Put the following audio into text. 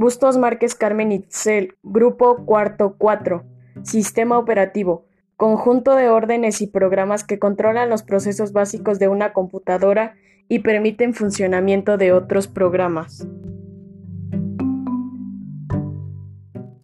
Bustos Márquez Carmen Itzel, Grupo Cuarto 4. Sistema operativo. Conjunto de órdenes y programas que controlan los procesos básicos de una computadora y permiten funcionamiento de otros programas.